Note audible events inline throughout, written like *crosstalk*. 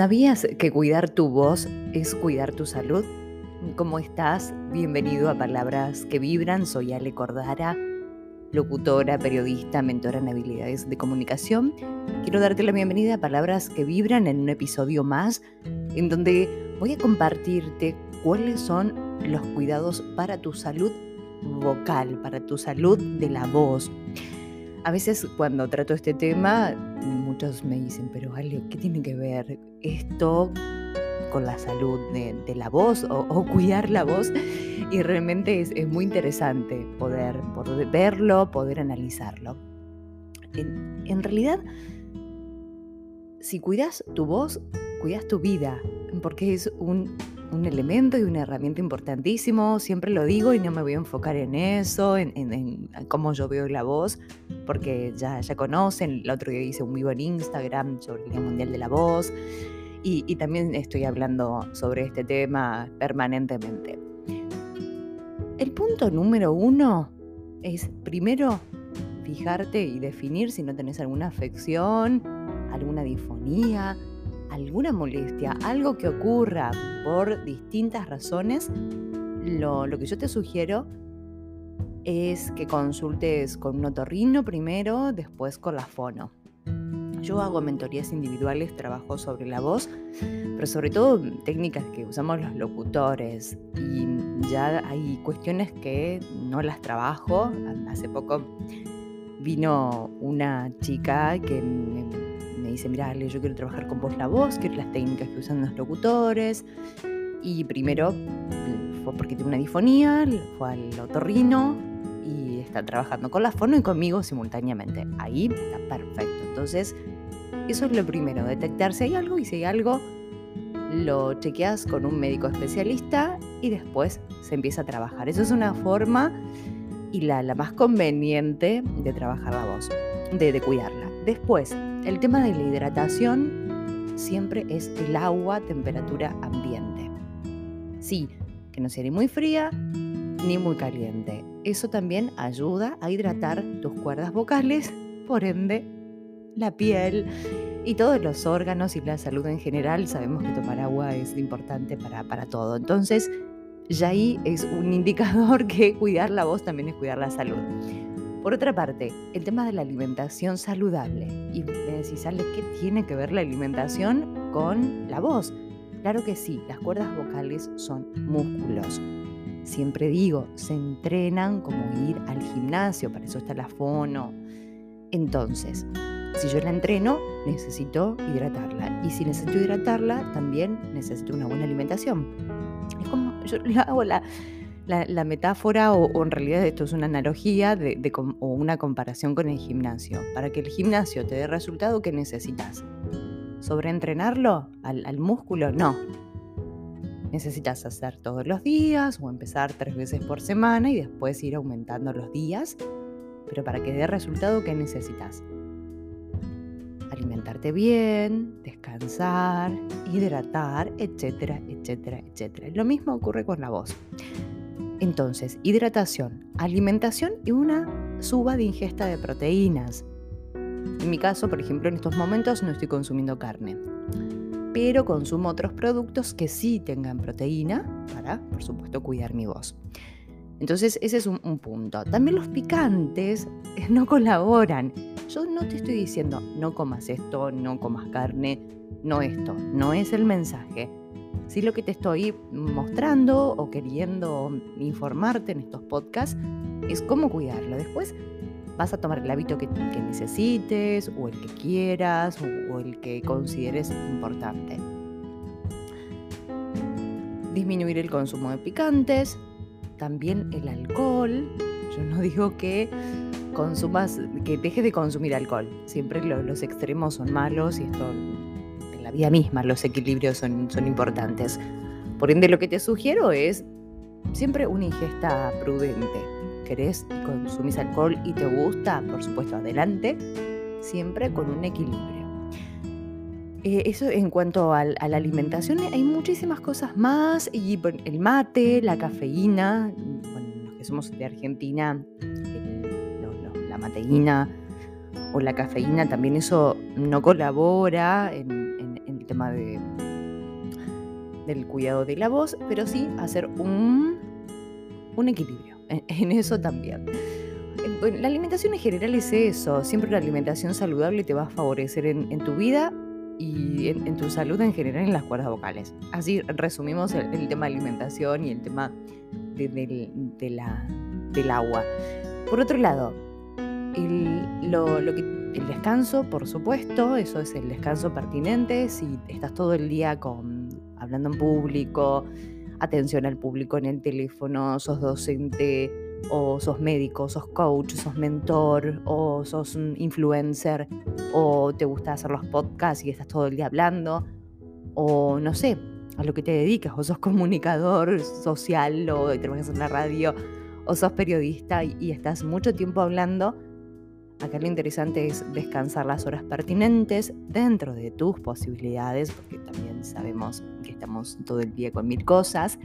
¿Sabías que cuidar tu voz es cuidar tu salud? ¿Cómo estás? Bienvenido a Palabras que Vibran. Soy Ale Cordara, locutora, periodista, mentora en habilidades de comunicación. Quiero darte la bienvenida a Palabras que Vibran en un episodio más en donde voy a compartirte cuáles son los cuidados para tu salud vocal, para tu salud de la voz. A veces cuando trato este tema, muchos me dicen, pero Ale, ¿qué tiene que ver esto con la salud de, la voz o, cuidar la voz? Y realmente es, muy interesante poder, verlo, poder analizarlo. En realidad, si cuidas tu voz, cuidas tu vida, porque es un un elemento y una herramienta importantísimo, siempre lo digo y no me voy a enfocar en eso, en, cómo yo veo la voz, porque ya, ya conocen, el otro día hice un vivo en Instagram sobre el Día Mundial de la Voz y, y también estoy hablando sobre este tema permanentemente. El punto número uno es primero fijarte y definir si no tenés alguna afección, alguna disfonía, alguna molestia, algo que ocurra por distintas razones, lo, que yo te sugiero es que consultes con un otorrino primero, después con la fono. Yo hago mentorías individuales, trabajo sobre la voz, pero sobre todo técnicas que usamos los locutores. Y ya hay cuestiones que no las trabajo. Hace poco vino una chica que me dice, mira, yo quiero trabajar con vos la voz, quiero las técnicas que usan los locutores. Y primero mm, fue porque tiene una difonía, fue al otorrino y está trabajando con la fono y conmigo simultáneamente. Ahí está perfecto. Entonces, eso es lo primero, detectar si hay algo y si hay algo, lo chequeas con un médico especialista y después se empieza a trabajar. Eso es una forma y la, la más conveniente de trabajar la voz, de, de cuidarla. Después, el tema de la hidratación siempre es el agua temperatura ambiente. Sí, que no sea ni muy fría ni muy caliente. Eso también ayuda a hidratar tus cuerdas vocales, por ende, la piel y todos los órganos y la salud en general. Sabemos que tomar agua es importante para, para todo. Entonces, ya ahí es un indicador *laughs* que cuidar la voz también es cuidar la salud. Por otra parte, el tema de la alimentación saludable. Y me decís, Ale, ¿qué tiene que ver la alimentación con la voz? Claro que sí, las cuerdas vocales son músculos. Siempre digo, se entrenan como ir al gimnasio, para eso está la fono. Entonces, si yo la entreno, necesito hidratarla. Y si necesito hidratarla, también necesito una buena alimentación. Es como, yo *laughs* hago la, la, metáfora, o, en realidad esto es una analogía o una comparación con el gimnasio. Para que el gimnasio te dé resultado, ¿qué necesitas? ¿Sobreentrenarlo al, al músculo? No. Necesitas hacer todos los días o empezar tres veces por semana y después ir aumentando los días. Pero para que dé resultado, ¿qué necesitas? alimentarte bien, descansar, hidratar, etcétera, etcétera, etcétera. Lo mismo ocurre con la voz. Entonces, hidratación, alimentación y una suba de ingesta de proteínas. En mi caso, por ejemplo, en estos momentos no estoy consumiendo carne, pero consumo otros productos que sí tengan proteína para, por supuesto, cuidar mi voz. Entonces, ese es un, punto. También los picantes no colaboran. Yo no te estoy diciendo, no comas esto, no comas carne, no esto. No es el mensaje. Si lo que te estoy mostrando o queriendo informarte en estos podcasts es cómo cuidarlo. Después vas a tomar el hábito que, necesites o el que quieras o, el que consideres importante. Disminuir el consumo de picantes, también el alcohol. Yo no digo que consumas, que dejes de consumir alcohol. Siempre los extremos son malos y esto la vida misma los equilibrios son, son importantes. Por ende, lo que te sugiero es siempre una ingesta prudente. ¿Querés y consumís alcohol y te gusta? Por supuesto, adelante, siempre con un equilibrio. Eh, eso en cuanto a, la alimentación, hay muchísimas cosas más, y el mate, la cafeína, bueno, los que somos de Argentina, la mateína o la cafeína, también eso no colabora en tema de, del cuidado de la voz, pero sí hacer un, un equilibrio en, eso también. La alimentación en general es eso, siempre una alimentación saludable te va a favorecer en, tu vida y en, tu salud en general en las cuerdas vocales. Así resumimos el, tema de alimentación y el tema de, la, del agua. Por otro lado, el, lo, que, el descanso, por supuesto, eso es el descanso pertinente. Si estás todo el día con, hablando en público, atención al público en el teléfono, sos docente o sos médico, sos coach, sos mentor o sos un influencer o te gusta hacer los podcasts y estás todo el día hablando o no sé, a lo que te dedicas o sos comunicador social o trabajas en la radio o sos periodista y estás mucho tiempo hablando, Acá lo interesante es descansar las horas pertinentes dentro de tus posibilidades, porque también sabemos que estamos todo el día con mil cosas.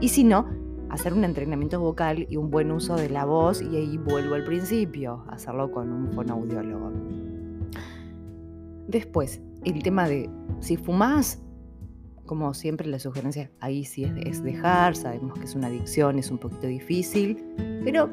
Y si no, hacer un entrenamiento vocal y un buen uso de la voz, y ahí vuelvo al principio, hacerlo con un fonoaudiólogo. Después, el tema de si fumas, como siempre la sugerencia ahí sí es dejar, sabemos que es una adicción, es un poquito difícil, pero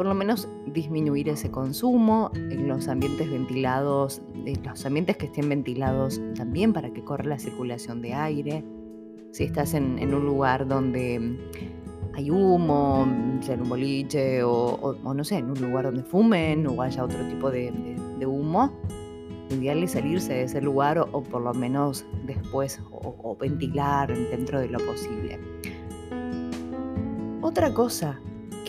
por lo menos disminuir ese consumo en los ambientes ventilados, en los ambientes que estén ventilados también para que corra la circulación de aire. Si estás en, un lugar donde hay humo, sea en un boliche o, no sé, en un lugar donde fumen o haya otro tipo de, humo, ideal es salirse de ese lugar o, por lo menos después o ventilar dentro de lo posible. Otra cosa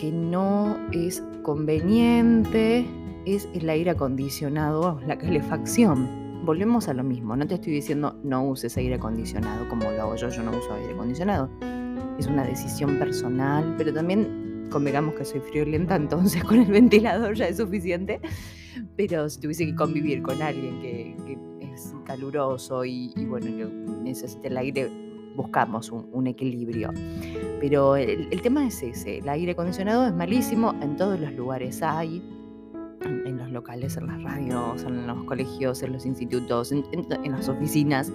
que no es conveniente es el aire acondicionado, la calefacción. Volvemos a lo mismo, no te estoy diciendo no uses aire acondicionado como lo hago yo, yo no uso aire acondicionado. Es una decisión personal, pero también convengamos que soy friolenta, *laughs* entonces con el ventilador ya es suficiente. Pero si tuviese que convivir con alguien que, es caluroso y, bueno, necesita el aire buscamos un, equilibrio. Pero el, tema es ese, el aire acondicionado es malísimo, en todos los lugares hay, en, los locales, en las radios, en los colegios, en los institutos, en, las oficinas.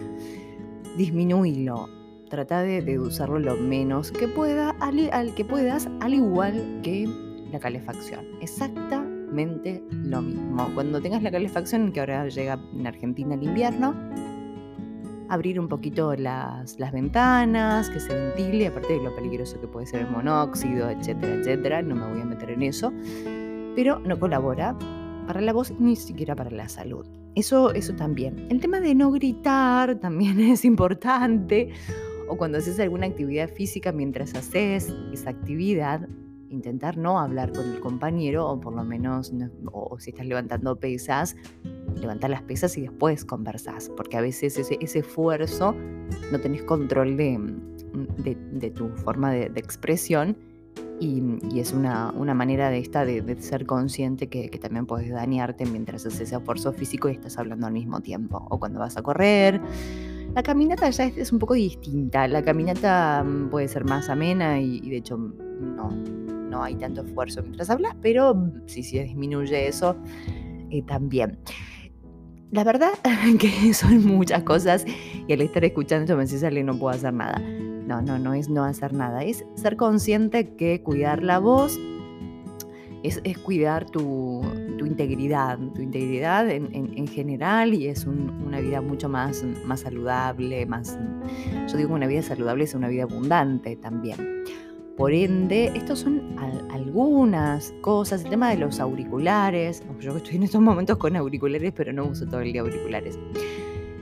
Disminuirlo, trata de, usarlo lo menos que, pueda, al, que puedas, al igual que la calefacción. Exactamente lo mismo. Cuando tengas la calefacción, que ahora llega en Argentina el invierno, abrir un poquito las, las, ventanas, que se ventile, aparte de lo peligroso que puede ser el monóxido, etcétera, etcétera, no me voy a meter en eso, pero no colabora para la voz ni siquiera para la salud. Eso, eso también. El tema de no gritar *laughs* también es importante, o cuando haces alguna actividad física mientras haces esa actividad, intentar no hablar con el compañero, o por lo menos, o si estás levantando pesas, levantar las pesas y después conversás, porque a veces ese, esfuerzo no tenés control de, de, tu forma de, expresión y, es una, una, manera de esta de, ser consciente que, que, también puedes dañarte mientras haces ese esfuerzo físico y estás hablando al mismo tiempo, o cuando vas a correr. La caminata ya es, un poco distinta, la caminata mm, puede ser más amena y, y de hecho no, no hay tanto esfuerzo mientras hablas, pero si se disminuye eso, eh, también. La verdad *laughs* que son muchas cosas y al estar escuchando me decís, Ale, no puedo hacer nada. No, no, no es no hacer nada, es ser consciente que cuidar la voz es, cuidar tu, integridad, tu integridad en, general y es una vida mucho más, más saludable, más, yo digo una vida saludable es una vida abundante también. Por ende, estos son algunas cosas. El tema de los auriculares. Yo estoy en estos momentos con auriculares, pero no uso todo el día auriculares.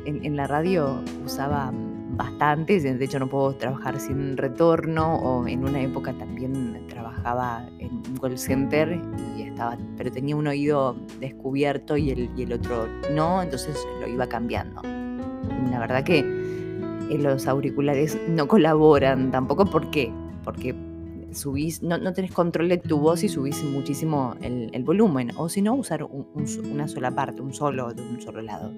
En, la radio usaba bastantes, de hecho no puedo trabajar sin retorno o en una época también trabajaba en un call center y estaba, pero tenía un oído descubierto y el, y el otro no, entonces lo iba cambiando. La verdad que eh, los auriculares no colaboran tampoco porque porque subís, no, no, tenés control de tu voz y subís muchísimo el, volumen, o si no, usar una sola parte, un solo de un solo lado.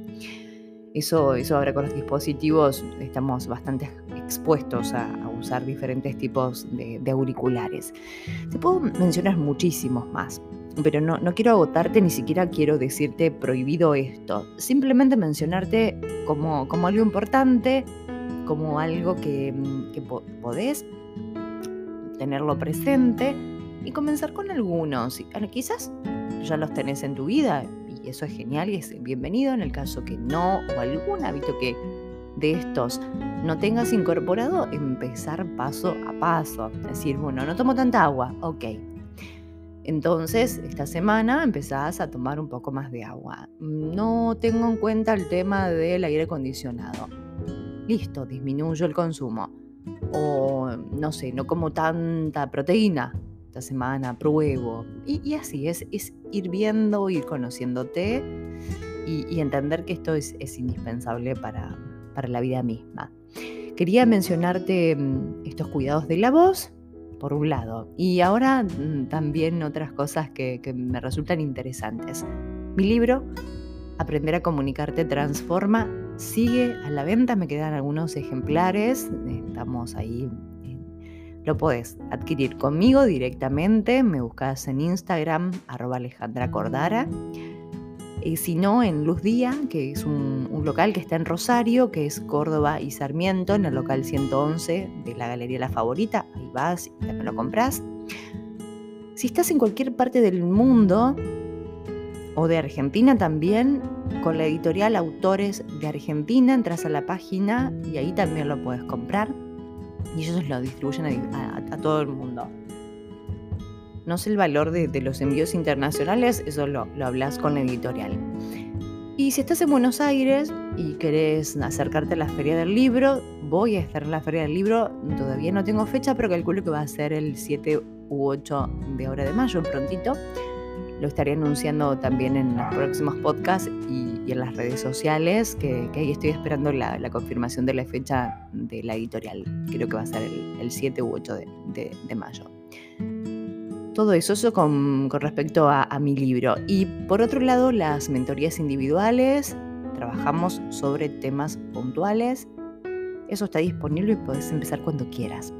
Eso, eso ahora con los dispositivos estamos bastante expuestos a, usar diferentes tipos de, auriculares. Te puedo mencionar muchísimos más. pero no, no quiero agotarte, ni siquiera quiero decirte prohibido esto. Simplemente mencionarte como, como algo importante, como algo que, que podés tenerlo presente y comenzar con algunos. Quizás ya los tenés en tu vida y eso es genial y es bienvenido en el caso que no o algún hábito que de estos no tengas incorporado, empezar paso a paso. Decir, bueno, no tomo tanta agua, ok. Entonces, esta semana empezás a tomar un poco más de agua. No tengo en cuenta el tema del aire acondicionado. Listo, disminuyo el consumo. O, no sé, no como tanta proteína esta semana, pruebo. Y, así es, es ir viendo, ir conociéndote y, entender que esto es, es indispensable para, para la vida misma. Quería mencionarte mm, estos cuidados de la voz, por un lado, y ahora mm, también otras cosas que, me resultan interesantes. Mi libro, Aprender a comunicarte transforma, sigue a la venta, me quedan algunos ejemplares, estamos ahí lo puedes adquirir conmigo directamente, me buscas en Instagram, arroba Alejandra Cordara, y si no, en Luz Día, que es un, local que está en Rosario, que es Córdoba y Sarmiento, en el local 111 de la Galería La Favorita. Ahí vas y también lo compras. Si estás en cualquier parte del mundo o de Argentina también, con la editorial Autores de Argentina, entras a la página y ahí también lo puedes comprar. Y ellos lo distribuyen a todo el mundo. No sé el valor de, los envíos internacionales, eso lo, lo hablas con la editorial. Y si estás en Buenos Aires y querés acercarte a la Feria del Libro, voy a estar en la Feria del Libro, todavía no tengo fecha, pero calculo que va a ser el 7 u 8 de hora de mayo, prontito. Lo estaré anunciando también en los próximos podcasts y, en las redes sociales, que, ahí estoy esperando la, confirmación de la fecha de la editorial. Creo que va a ser el, 7 u 8 de mayo. Todo eso, eso con, respecto a, mi libro. Y por otro lado, las mentorías individuales, trabajamos sobre temas puntuales. Eso está disponible y puedes empezar cuando quieras.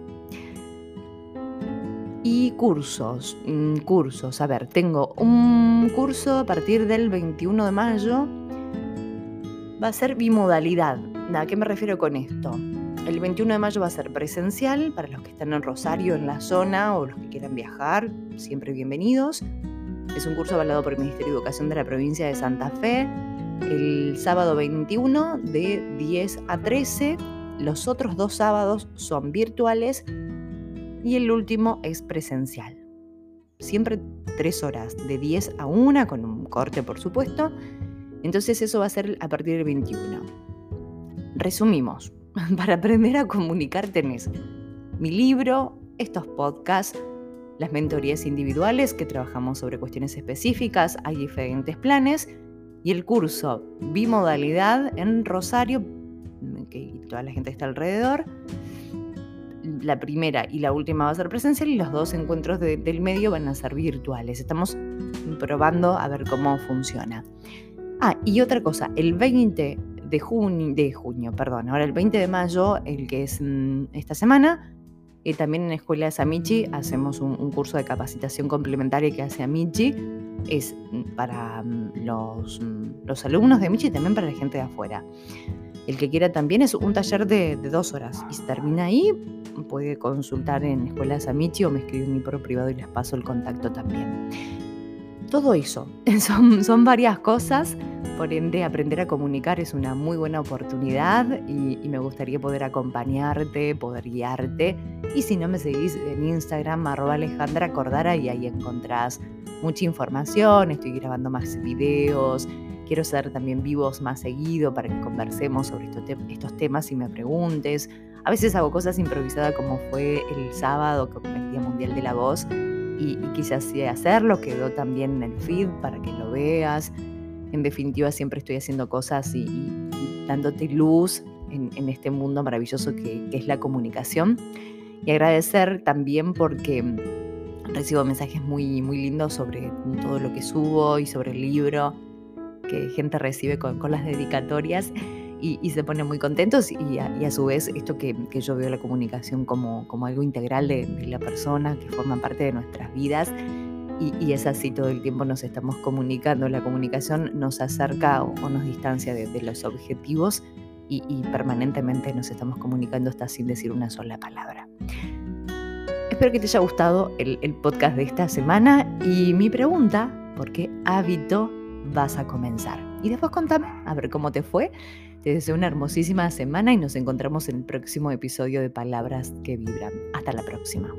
Y cursos, mm, cursos. A ver, tengo un curso a partir del 21 de mayo. Va a ser bimodalidad. ¿A qué me refiero con esto? El 21 de mayo va a ser presencial para los que están en Rosario, en la zona o los que quieran viajar, siempre bienvenidos. Es un curso avalado por el Ministerio de Educación de la provincia de Santa Fe. El sábado 21 de 10 a 13. Los otros dos sábados son virtuales y el último es presencial. Siempre tres horas, de 10 a 1, con un corte por supuesto. Entonces eso va a ser a partir del 21. Resumimos, *laughs* para aprender a comunicar tenés mi libro, estos podcasts, las mentorías individuales que trabajamos sobre cuestiones específicas, hay diferentes planes y el curso bimodalidad en Rosario, que toda la gente está alrededor. La primera y la última va a ser presencial y los dos encuentros del medio van a ser virtuales. Estamos probando a ver cómo funciona. Ah, y otra cosa, el 20 de junio, de junio, perdón, ahora el 20 de mayo, el que es mm, esta semana, y también en la Escuela de Samichi hacemos un, curso de capacitación complementaria que hace Amichi. Es mm, para mm, los, los, alumnos de Amichi y también para la gente de afuera. El que quiera también es un taller de, dos horas. Y si termina ahí, puede consultar en Escuela Samichi o me escribe mi pro privado y les paso el contacto también. Todo eso, *laughs* son, son varias cosas por ende, aprender a comunicar es una muy buena oportunidad y, me gustaría poder acompañarte, poder guiarte. Y si no me seguís en Instagram, arroba Alejandra Cordara y ahí encontrás mucha información. Estoy grabando más videos. Quiero ser también vivos más seguido para que conversemos sobre estos, temas y me preguntes. A veces hago cosas improvisadas como fue el sábado, que el Día Mundial de la Voz, y, y quise así hacerlo. Quedó también en el feed para que lo veas en definitiva siempre estoy haciendo cosas y, dándote luz en, este mundo maravilloso que, es la comunicación. Y agradecer también porque recibo mensajes muy, muy lindos sobre todo lo que subo y sobre el libro que gente recibe con, las dedicatorias y, se ponen muy contentos y a, su vez esto que, yo veo la comunicación como, como algo integral de, de, la persona, que forma parte de nuestras vidas y, es así todo el tiempo nos estamos comunicando. La comunicación nos acerca o, nos distancia de, los objetivos y, permanentemente nos estamos comunicando hasta sin decir una sola palabra. Espero que te haya gustado el, el podcast de esta semana y mi pregunta, ¿por qué hábito vas a comenzar? Y después contame a ver cómo te fue. Te deseo una hermosísima semana y nos encontramos en el próximo episodio de Palabras que Vibran. Hasta la próxima.